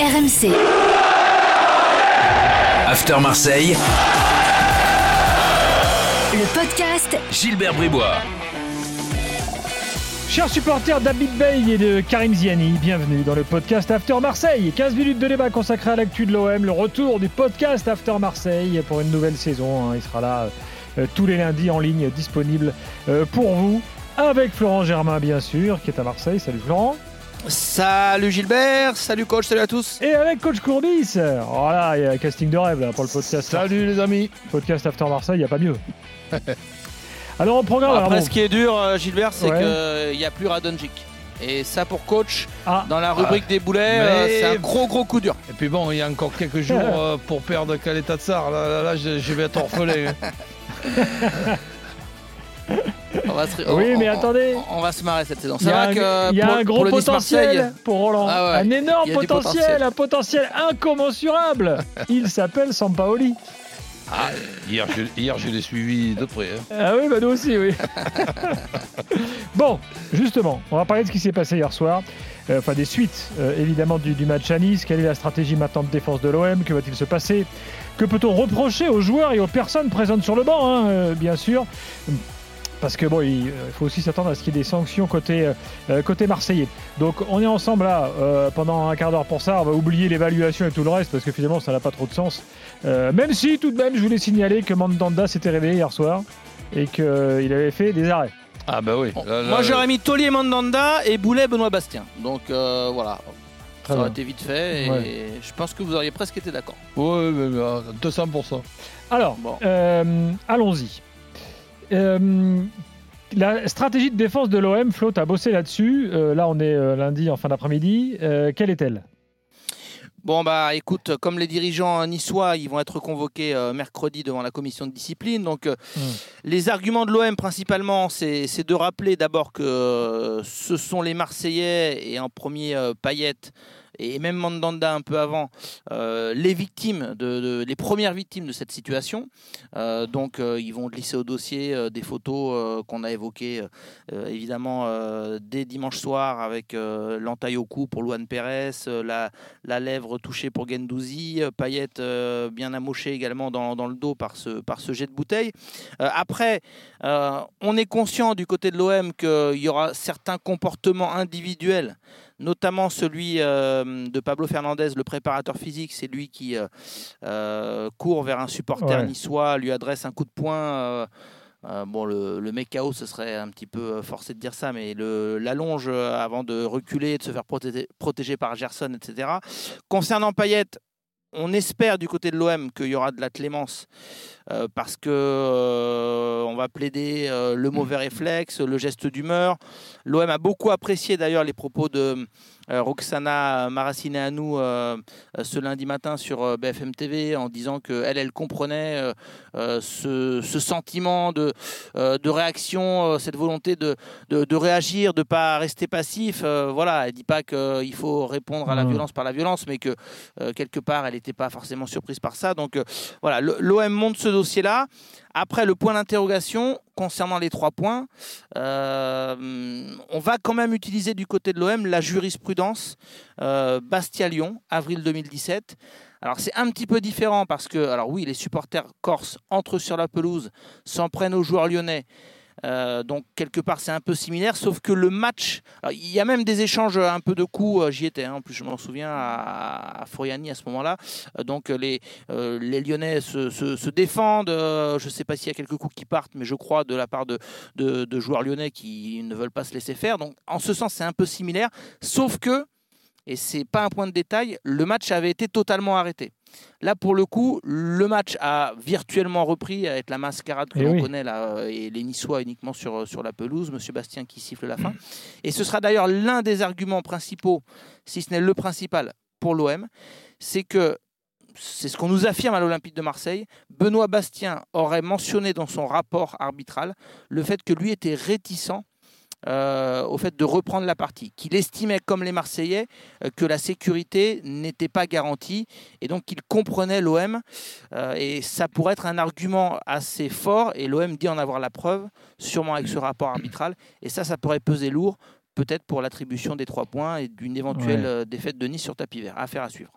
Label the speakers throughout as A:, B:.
A: RMC.
B: After Marseille,
A: Le podcast
B: Gilbert Bribois.
C: Chers supporters d'Abid Bey et de Karim Ziani, bienvenue dans le podcast After Marseille. 15 minutes de débat consacré à l'actu de l'OM, le retour du podcast After Marseille pour une nouvelle saison. hein. Il sera là euh, tous les lundis en ligne, disponible euh, pour vous, avec Florent Germain bien sûr, qui est à Marseille. Salut Florent.
D: Salut Gilbert, salut coach, salut à tous.
C: Et avec Coach Courbis. Voilà, il y a un casting de rêve là, pour le podcast.
E: Salut les amis.
C: Podcast After Marseille, il n'y a pas mieux. Alors au programme, alors,
D: Après,
C: bon.
D: ce qui est dur, euh, Gilbert, c'est
C: Ouais.
D: qu'il n'y a plus Radonjic. Et ça, pour coach,
C: Ah,
D: dans la rubrique des boulets,
E: Mais-
D: euh, c'est un gros gros coup dur.
E: Et puis bon, il y a encore quelques jours euh, pour perdre Caleta Tsar. Là, là, là, je, je vais être orphelin.
D: On va se,
C: Oui,
D: on-
C: mais
D: on-
C: attendait.
D: On, va se marrer cette saison.
C: Il y
D: C'est
C: a,
D: vrai que
C: un, il y a
D: pour,
C: un gros
D: pour
C: potentiel pour Roland.
D: Ah ouais,
C: un énorme potentiel,
D: potentiel.
C: un potentiel incommensurable. Il s'appelle Sampaoli.
E: Ah, hier, je, hier, je l'ai suivi de près. hein.
C: Ah oui, bah nous aussi, oui. bon, justement, on va parler de ce qui s'est passé hier soir. Euh, Enfin, des suites, euh, évidemment, du, du match à Nice. Quelle est la stratégie maintenant de défense de l'OM Que va-t-il se passer? Que peut-on reprocher aux joueurs et aux personnes présentes sur le banc, hein, euh, bien sûr parce que bon, il euh, faut aussi s'attendre à ce qu'il y ait des sanctions côté, euh, euh, côté marseillais. Donc on est ensemble là euh, pendant un quart d'heure pour ça. On va oublier l'évaluation et tout le reste parce que finalement ça n'a pas trop de sens. Euh, même si tout de même je voulais signaler que Mandanda s'était réveillé hier soir et qu'il avait fait des arrêts.
E: Ah bah oui.
D: Bon,
E: Là, là,
D: moi j'aurais mis Tollier Mandanda et Boulet Benoît Bastien. Donc euh, voilà,
C: Très
D: ça aurait été vite fait et
C: Ouais.
D: je pense que vous auriez presque été d'accord.
E: À 200%.
C: Alors,
D: Bon.
C: euh, allons-y. Euh, la stratégie de défense de l'OM, Flo, a bossé là-dessus. Euh, là, on est euh, lundi en fin d'après-midi. Quelle est-elle?
D: Bon bah écoute, comme les dirigeants niçois, ils vont être convoqués euh, mercredi devant la commission de discipline. Donc euh,
C: Hmm.
D: les arguments de l'OM principalement, c'est de rappeler d'abord que euh, ce sont les Marseillais et en premier Payet et même Mandanda un peu avant, euh, les victimes, de, les premières victimes de cette situation. Euh, donc euh, ils vont glisser au dossier des photos qu'on a évoquées évidemment dès dimanche soir avec l'entaille au cou pour Luan Pérez, la, la lèvre touchée pour Gendouzi, Payet euh, bien amoché également dans, dans le dos par ce, par ce jet de bouteille. Après, on est conscient du côté de l'OM qu'il y aura certains comportements individuels, notamment celui euh, de Pablo Fernandez, le préparateur physique, c'est lui qui euh, euh, court vers un supporter
C: Ouais.
D: niçois, lui adresse un coup de poing. euh, bon, le, le mec KO, ce serait un petit peu forcé de dire ça, mais le- l'allonge avant de reculer, de se faire protéger, protéger par Gerson, etc. Concernant Payet, on espère du côté de l'OM qu'il y aura de la clémence euh, parce que euh, on va plaider euh, le mauvais réflexe, le geste d'humeur. L'OM a beaucoup apprécié d'ailleurs les propos de Roxana Maracineanu euh, euh, ce lundi matin sur euh, BFM TV en disant qu'elle, elle comprenait euh, euh, ce, ce sentiment de, euh, de réaction, euh, cette volonté de, de, de réagir, de ne pas rester passif. Euh, voilà, elle dit pas qu'il faut répondre à la
C: Mhm.
D: violence par la violence, mais que euh, quelque part, elle n'était pas forcément surprise par ça. Donc euh, voilà, l'OM monte ce dossier-là. Après, le point d'interrogation concernant les trois points, euh, on va quand même utiliser du côté de l'OM la jurisprudence euh, Bastia-Lyon, avril 2017. Alors c'est un petit peu différent parce que, alors oui, les supporters corses entrent sur la pelouse, s'en prennent aux joueurs lyonnais. Euh, donc quelque part c'est un peu similaire, sauf que le match, il y a même des échanges un peu de coups, euh, j'y étais, hein, en plus je m'en souviens à, à à ce moment-là. Euh, donc les, Lyonnais se, défendent, je ne sais pas s'il y a quelques coups qui partent, mais je crois de la part de, de- de joueurs lyonnais qui ne veulent pas se laisser faire. Donc en ce sens c'est un peu similaire, sauf que, et c'est pas un point de détail, le match avait été totalement arrêté. Là, pour le coup, le match a virtuellement repris avec la mascarade que
C: Eh
D: l'on
C: oui.
D: connaît là, euh, et les Niçois uniquement sur, sur la pelouse, Monsieur Bastien qui siffle la fin. Et ce sera d'ailleurs l'un des arguments principaux, si ce n'est le principal pour l'OM, c'est que c'est ce qu'on nous affirme à l'Olympique de Marseille. Benoît Bastien aurait mentionné dans son rapport arbitral le fait que lui était réticent euh, au fait de reprendre la partie, qu'il estimait, comme les Marseillais, euh, que la sécurité n'était pas garantie et donc qu'il comprenait l'OM. euh, et ça pourrait être un argument assez fort et l'OM dit en avoir la preuve, sûrement avec ce rapport arbitral. Et ça, ça pourrait peser lourd. peut-être pour l'attribution des trois points et d'une éventuelle défaite de Nice sur tapis vert. Affaire à suivre.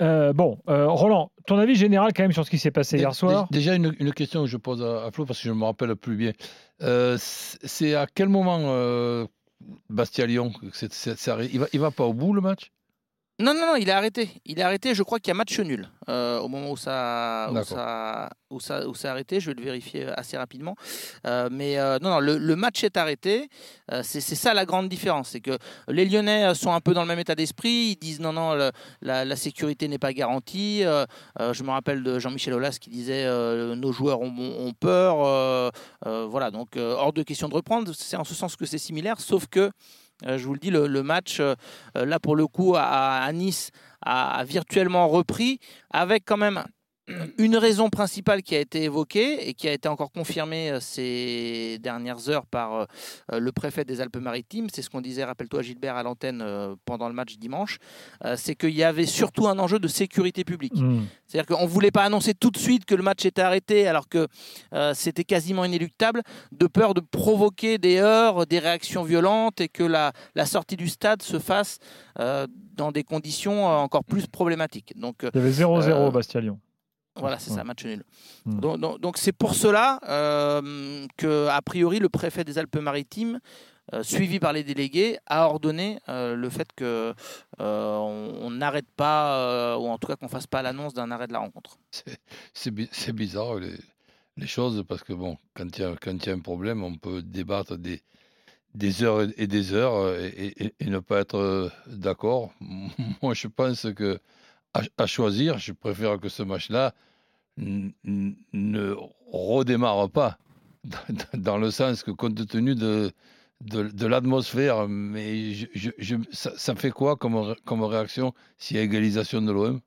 C: Bon, Roland, ton avis général quand même sur ce qui s'est passé hier soir?
E: Déjà une, question que je pose à, Flo parce que je ne me rappelle plus bien. c'est à quel moment Bastia-Lyon il va, il va pas au bout le match?
D: Non, non, non, il est arrêté. Il est arrêté. Je crois qu'il y a match nul euh, au moment où ça, où ça, où ça, où ça a arrêté. Je vais le vérifier assez rapidement. Euh, mais euh, non, non, le, match est arrêté. c'est ça la grande différence, c'est que les Lyonnais sont un peu dans le même état d'esprit. Ils disent non, non, la, sécurité n'est pas garantie. je me rappelle de Jean-Michel Aulas qui disait nos joueurs ont, ont peur. voilà, donc hors de question de reprendre. C'est en ce sens que c'est similaire, sauf que euh, je vous le dis, le, match, euh, là pour le coup, à, Nice, a, virtuellement repris, avec quand même une raison principale qui a été évoquée et qui a été encore confirmée euh, ces dernières heures par euh, euh, le préfet des Alpes-Maritimes, c'est ce qu'on disait, rappelle-toi Gilbert, à l'antenne pendant le match dimanche, c'est qu'il y avait surtout un enjeu de sécurité publique. Hmm. C'est-à-dire qu'on ne voulait pas annoncer tout de suite que le match était arrêté alors que c'était quasiment inéluctable, de peur de provoquer des heurts, des réactions violentes et que la, la sortie du stade se fasse dans des conditions encore plus problématiques. Donc,
C: Il y avait 0-0 Bastia-Lyon.
D: Voilà, c'est ça, match nul. Hmm. Donc c'est pour cela euh, que, a priori, le préfet des Alpes-Maritimes, euh, suivi par les délégués, a ordonné euh, le fait que euh, on n'arrête pas, ou en tout cas qu'on fasse pas l'annonce d'un arrêt de la rencontre.
E: C'est bizarre les, choses parce que bon, quand il y, a un problème, on peut débattre des, des heures et des heures et ne pas être d'accord. Moi, je pense que à, choisir, je préfère que ce match-là ne redémarre pas, dans le sens que compte tenu de, l'atmosphère, mais ça, fait quoi comme, comme réaction s'il y a égalisation de l'OM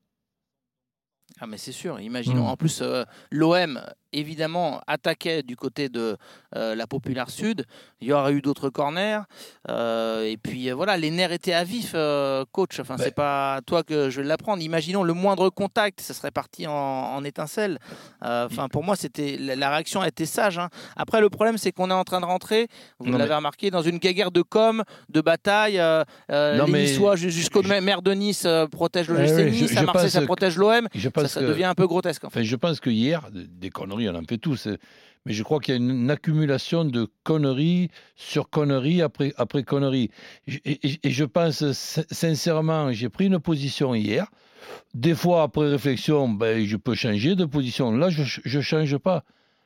D: ah mais c'est sûr, imaginons. Hmm. En plus, euh, l'OM évidemment attaquait du côté de euh, la Populaire Sud. Il y aurait eu d'autres corners. Euh, et puis voilà, les nerfs étaient à vif, coach. Enfin, c'est pas toi que je vais l'apprendre. Imaginons le moindre contact, ça serait parti en, en étincelle. Enfin, pour moi, c'était la, réaction a été sage. Hein. Après, le problème, c'est qu'on est en train de rentrer. Vous l'avez remarqué dans une guerre de com, de bataille. les Niçois jusqu'au maire de Nice protège le eh Nice, à Marseille, ça protège l'OM. Ça, devient un peu grotesque.
E: En fait. je pense que hier, des conneries on en fait tous. Hein. Mais je crois qu'il y a une, accumulation de conneries sur conneries après, après conneries. Et, je pense sincèrement, j'ai pris une position hier. Des fois, après réflexion, ben, je peux changer de position. Là, je ne change pas.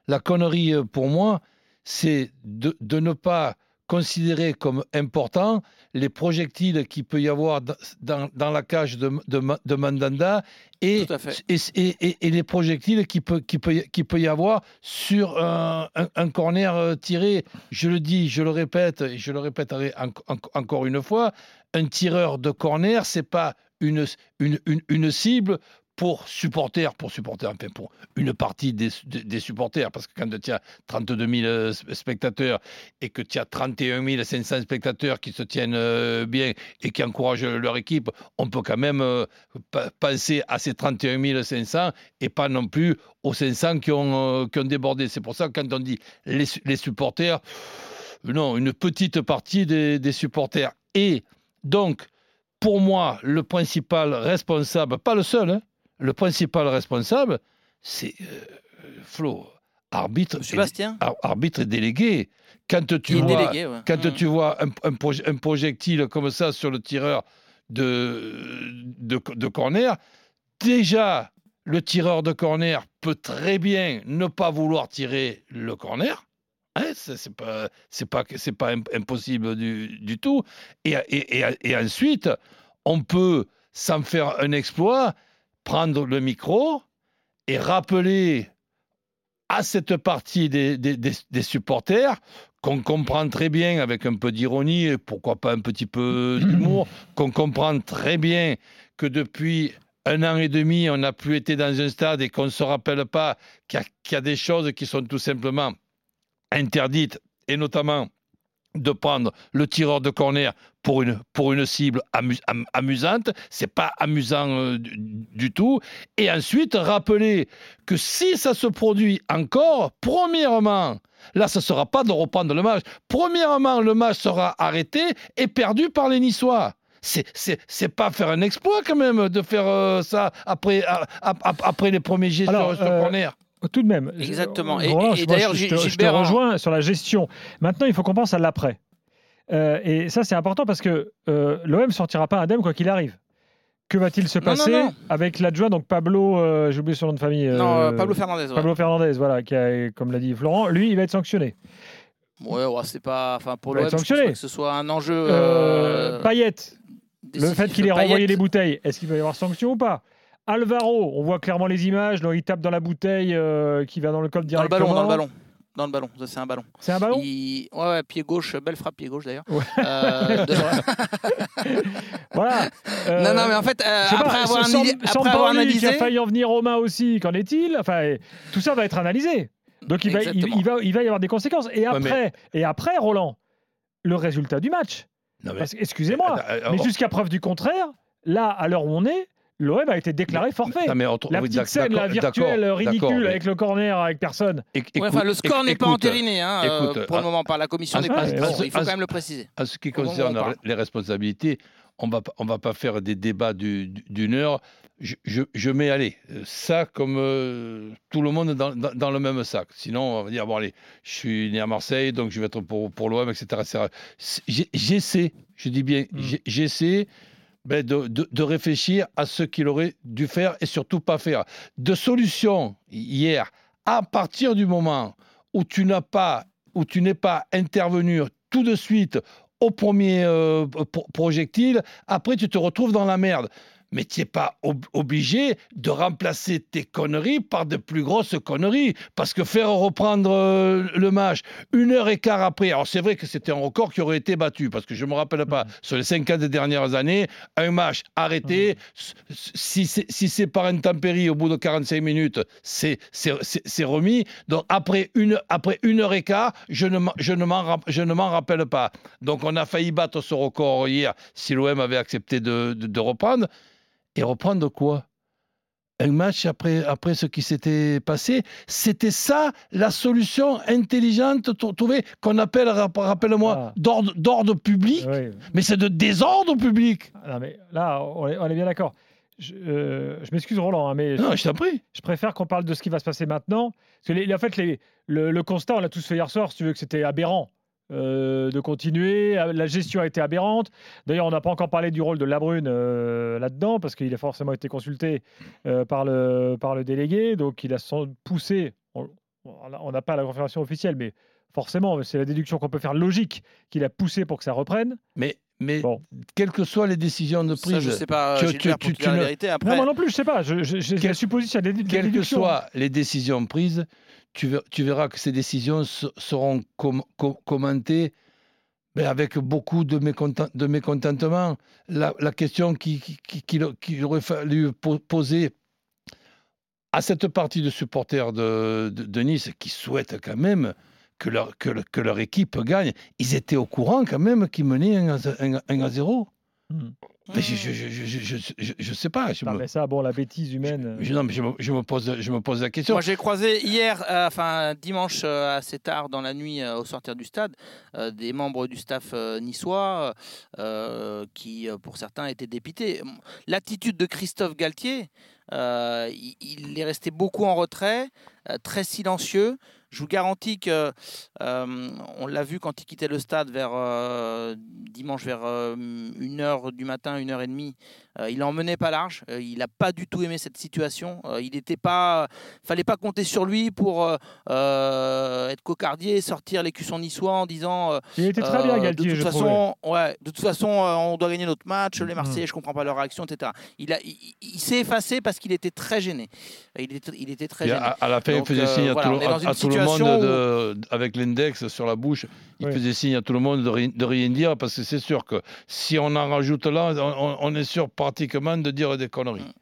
E: La connerie, pour moi, c'est de, de ne pas considérer comme important les projectiles qu'il peut y avoir dans, dans la cage de, de, Mandanda et, et, et, les projectiles qu'il peut, qui peut, qui peut y avoir sur un, un, corner euh, tiré. Je le dis, je le répète, et je le répéterai encore une fois, un tireur de corner, c'est pas une, une, une, une cible pour supporters, pour supporters, enfin pour une partie des, supporters, parce que quand tu as 32 000 spectateurs et que tu as 31 500 spectateurs qui se tiennent euh, bien et qui encouragent leur équipe, on peut quand même euh, penser à ces 31 500 et pas non plus aux 500 qui ont, euh, qui ont débordé. C'est pour ça que quand on dit les, supporters, non, une petite partie des, des supporters. Et donc, pour moi, le principal responsable, pas le seul, hein, le principal responsable, c'est euh, Flo, arbitre,
D: Sébastien.
E: Et, arbitre et délégué. Quand tu vois, quand mmh. tu vois un, projectile comme ça sur le tireur de, de, corner, déjà, le tireur de corner peut très bien ne pas vouloir tirer le corner. Hein, c'est pas c'est pas c'est pas impossible du, du tout et, et, et, ensuite on peut sans faire un exploit prendre le micro et rappeler à cette partie des, des, supporters qu'on comprend très bien avec un peu d'ironie et pourquoi pas un petit peu d'humour, qu'on comprend très bien que depuis un an et demi, on n'a plus été dans un stade et qu'on ne se rappelle pas qu'il y, y, a des choses qui sont tout simplement interdites, et notamment de prendre le tireur de corner pour une, pour une cible amu, am, amusante. C'est pas amusant euh, du, du, tout. Et ensuite, rappeler que si ça se produit encore, premièrement, là, ce ne sera pas de reprendre le match. Premièrement, le match sera arrêté et perdu par les Niçois c'est pas faire un exploit quand même de faire euh, ça après, a, a, après les premiers sur, sur
C: euh,
E: corner.
C: Tout de même.
D: Exactement.
C: Je,
D: et, d'ailleurs,
C: je, te-
D: Gilbert,
C: je te rejoins sur la gestion. Maintenant, il faut qu'on pense à l'après. Euh, et ça, c'est important parce que euh, l'OM sortira pas indemne quoi qu'il arrive. Que va-t-il se
D: Non, non,
C: passer
D: non.
C: avec l'adjoint, donc Pablo, euh, j'ai oublié son nom de famille.
D: Non, Pablo Fernandez. ouais.
C: Pablo Fernandez, voilà, qui a, comme l'a dit Florent, lui, il va être sanctionné.
D: Ouais, ouais, c'est pas. Enfin, pour l'OM, que ce soit un enjeu.
C: Euh,
D: euh,
C: Payet, le fait qu'il ait renvoyé les bouteilles, est-ce qu'il va y avoir sanction ou pas? Alvaro, on voit clairement les images, là, il tape dans la bouteille euh, qui va dans le col
D: Dans le
C: directement.
D: ballon, dans le ballon. Dans le ballon, ça c'est un ballon.
C: C'est un ballon?
D: Il- Ouais, ouais, pied gauche, belle frappe pied gauche d'ailleurs.
C: Ouais.
D: Euh, de-
C: Voilà. Euh,
D: non, non, mais en fait, euh, après,
C: pas,
D: avoir,
C: Sam
D: après avoir
C: qui a failli en venir aux mains aussi, qu'en est-il? Enfin, tout ça va être analysé. Donc il va, il,
D: Exactement.
C: il va, il va y avoir des conséquences. Et
E: Ouais,
C: après, et après, Roland, le résultat du match.
E: Mais-
C: Excusez-moi, mais jusqu'à preuve du contraire, là, à l'heure où on est, l'OM a été déclaré forfait.
E: non, mais autre-
C: La petite scène, la virtuelle, ridicule,
E: mais
C: avec le corner, avec personne.
E: éc-
D: Ouais, enfin, le score n'est pas entériné hein, euh, pour le
E: à-
D: moment par la commission
E: à-
D: des
E: à-
D: passes.
C: à-
D: Il faut
E: à-
D: quand même le préciser.
E: En ce qui concerne les responsabilités, on va, pas- on va pas faire des débats du- du- d'une heure. Je, je- je mets, allez, ça comme euh, tout le monde dans, dans- dans le même sac. Sinon, on va dire, bon, allez, je suis né à Marseille, donc je vais être pour, pour l'OM, etc. J'essaie, je dis bien,
C: Mm.
E: j'ai- j'essaie ben, de, de- réfléchir à ce qu'il aurait dû faire et surtout pas faire. De solutions hier, à partir du moment où tu n'as pas, où tu n'es pas intervenu tout de suite au premier euh, pro- projectile, après tu te retrouves dans la merde. Mais tu n'es pas ob- obligé de remplacer tes conneries par de plus grosses conneries. Parce que faire reprendre euh, le match une heure et quart après, alors c'est vrai que c'était un record qui aurait été battu, parce que je ne me rappelle pas, sur les 50 dernières années, un match arrêté, s- si c'est si par intempérie au bout de 45 minutes, c'est remis. Donc après une, après une heure et quart, je ne m'en- je ne rappelle pas. Donc on a failli battre ce record hier si l'OM avait accepté de, de- de reprendre. Et reprendre quoi? Un match après, après ce qui s'était passé, c'était ça la solution intelligente trou- trouvée qu'on appelle, rapp- rappelle-moi,
C: Ah.
E: d'ordre d'ordre public,
C: Oui.
E: mais c'est de désordre public.
C: Non, mais là, on est, on est bien d'accord. Je, euh, je m'excuse, Roland, hein, mais
E: Non, je t'en prie.
C: je préfère qu'on parle de ce qui va se passer maintenant. Parce que les- en fait, les- le, le constat, on l'a tous fait hier soir, si tu veux, que c'était aberrant euh, de continuer. La gestion a été aberrante. D'ailleurs, on n'a pas encore parlé du rôle de Labrune euh, là-dedans, parce qu'il a forcément été consulté euh, par, le, par le délégué. Donc, il a poussé. On n'a pas la confirmation officielle, mais forcément, c'est la déduction qu'on peut faire logique qu'il a poussé pour que ça reprenne.
E: Mais, mais
C: Bon.
E: quelles que soient les décisions de
D: Ça,
E: prise,
D: je sais pas,
E: tu-
D: Gilbert,
E: tu- tu
D: dire la
E: ne-
D: vérité.
C: Non,
D: Après,
C: moi non plus, je sais pas. Je, je, j'ai
E: Quel-
C: la supposition, des, des
E: quelles que soient les décisions prises, tu, ver- tu verras que ces décisions se- seront com- co- commentées ben, avec beaucoup de, mécontent- de mécontentement. La, la question qui- qui- qui- qu'il qu'il aurait fallu po- poser à cette partie de supporters de, de- de Nice qui souhaitent quand même que leur, que, le- que leur équipe gagne, ils étaient au courant quand même qu'ils menaient 1 à, 1 à 0.
C: Hmm.
E: Mais je, je, je, je, je, je- je- je sais pas. Je
C: Non,
E: me,
C: mais ça, bon, la bêtise humaine. euh,
E: je- non, mais je me, je me pose, je me pose la question.
D: Moi, j'ai croisé hier, euh, enfin dimanche euh, assez tard dans la nuit euh, au sortir du stade, euh, des membres du staff euh, niçois euh, qui, euh, pour certains, étaient dépités. L'attitude de Christophe Galtier, euh, il, il est resté beaucoup en retrait, euh, très silencieux. Je vous garantis que euh, on l'a vu quand il quittait le stade vers euh, dimanche vers 1h du matin, 1h30. Euh, il en menait pas large. Euh, il n'a pas du tout aimé cette situation. Euh, il n'était pas fallait pas compter sur lui pour euh, euh, être cocardier, sortir les cuissons niçois en disant euh,
C: Il était très bien,
D: euh,
C: Galtier,
D: de toute
C: je
D: façon, ouais, de toute façon, euh, on doit gagner notre match. Les
C: Mhm.
D: Marseillais, je comprends pas leur réaction, etc. Il a, il, il s'est effacé parce qu'il était très gêné. Il était, il était très gêné.
E: à, à la fin,
D: Donc,
E: il faisait
D: euh,
E: signe à,
D: voilà,
E: tout, le-
D: dans
E: monde, de- avec l'index sur la bouche, il
C: Oui.
E: faisait signe à tout le monde de, ri- de rien dire, parce que c'est sûr que si on en rajoute là, on, on est sûr pratiquement de dire des conneries.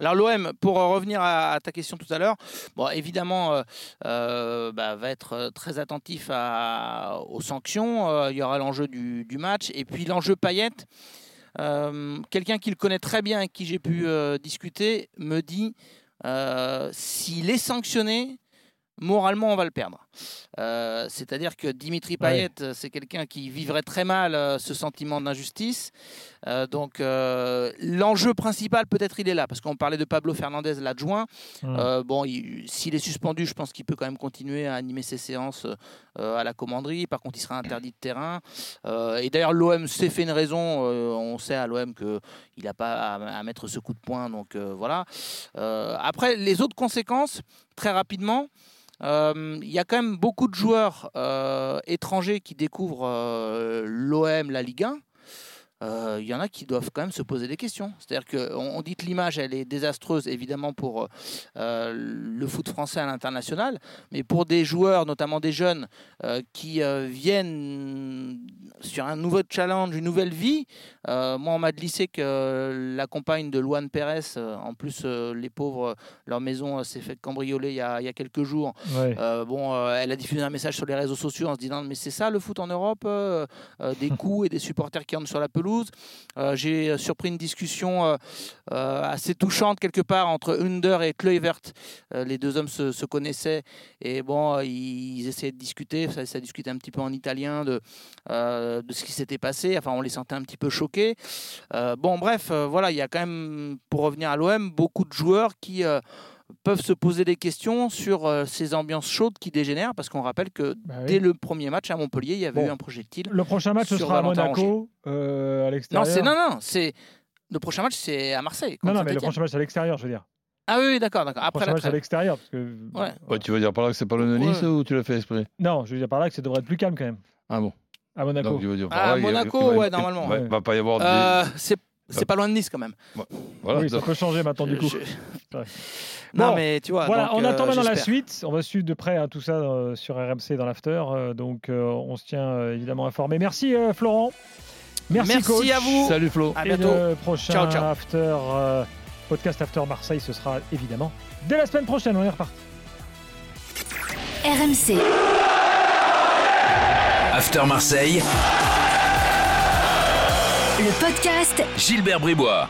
D: Alors l'OM, pour revenir à, ta question tout à l'heure, bon, évidemment, euh, euh, bah, va être très attentif aux sanctions. il y aura l'enjeu du, match et puis l'enjeu paillette. Quelqu'un qui le connaît très bien et qui j'ai pu discuter me dit s'il est sanctionné, moralement, on va le perdre. Euh, c'est-à-dire que Dimitri Payet, c'est quelqu'un qui vivrait très mal euh, ce sentiment d'injustice. Euh, donc, l'enjeu principal, peut-être, il est là, parce qu'on parlait de Pablo Fernandez, l'adjoint. Mmh. bon, s'il est suspendu, je pense qu'il peut quand même continuer à animer ses séances à la commanderie. Par contre, il sera interdit de terrain. et d'ailleurs, l'OM s'est fait une raison. on sait à l'OM qu'il n'a pas à, mettre ce coup de poing. Donc, voilà. après, les autres conséquences, très rapidement. Euh, il y a quand même beaucoup de joueurs euh, étrangers qui découvrent euh, l'OM, la Ligue 1 il y en a qui doivent quand même se poser des questions. C'est-à-dire qu'on on dit que l'image, elle est désastreuse, évidemment, pour le foot français à l'international, mais pour des joueurs, notamment des jeunes, qui viennent sur un nouveau challenge, une nouvelle vie. moi, on m'a glissé que la compagne de Luan Pérez, en plus, les pauvres, leur maison s'est fait cambrioler il y, a, il y a quelques jours. bon, elle a diffusé un message sur les réseaux sociaux en se disant, mais c'est ça le foot en Europe, des coups et des supporters qui entrent sur la pelouse euh, j'ai euh, surpris une discussion euh, assez touchante quelque part entre Under et Kluivert. les deux hommes se, connaissaient et bon, ils, essayaient de discuter. Ça, ça, discutait un petit peu en italien de, de ce qui s'était passé. Enfin, on les sentait un petit peu choqués. bon, bref, voilà, il y a quand même, pour revenir à l'OM, beaucoup de joueurs qui peuvent se poser des questions sur euh, ces ambiances chaudes qui dégénèrent, parce qu'on rappelle que bah dès le premier match à Montpellier, il y avait eu un projectile.
C: Le prochain match, ce sera à Monaco, euh, à l'extérieur.
D: Non, c'est non, non, c'est le prochain match, c'est à Marseille.
C: Non, non, mais le prochain match, c'est à l'extérieur, je veux dire.
D: Ah oui, d'accord, d'accord. Après
C: le match à l'extérieur, parce
E: que. Ouais. tu veux dire par là que c'est pas le Nice ou tu l'as fait exprès?
C: Non, je veux dire par là que ça devrait être plus calme quand même.
E: Ah bon.
C: À Monaco.
D: ah, à Monaco, ouais, normalement.
E: Il va pas y avoir.
D: Euh, c'est c'est pas loin de Nice quand même.
C: Voilà, oui, ça peut changer maintenant du coup.
D: non, mais tu vois.
C: Voilà,
D: on
C: attend maintenant la suite. On va suivre de près hein, tout ça euh, sur RMC dans l'after. Euh, donc, euh, on se tient évidemment informé. Merci, Florent.
D: Merci,
C: Merci
D: à vous.
E: Salut, Flo.
C: À bientôt. Et le prochain after, podcast After Marseille, ce sera évidemment dès la semaine prochaine. On est reparti.
B: RMC. After Marseille.
A: Le podcast
B: Gilbert Bribois.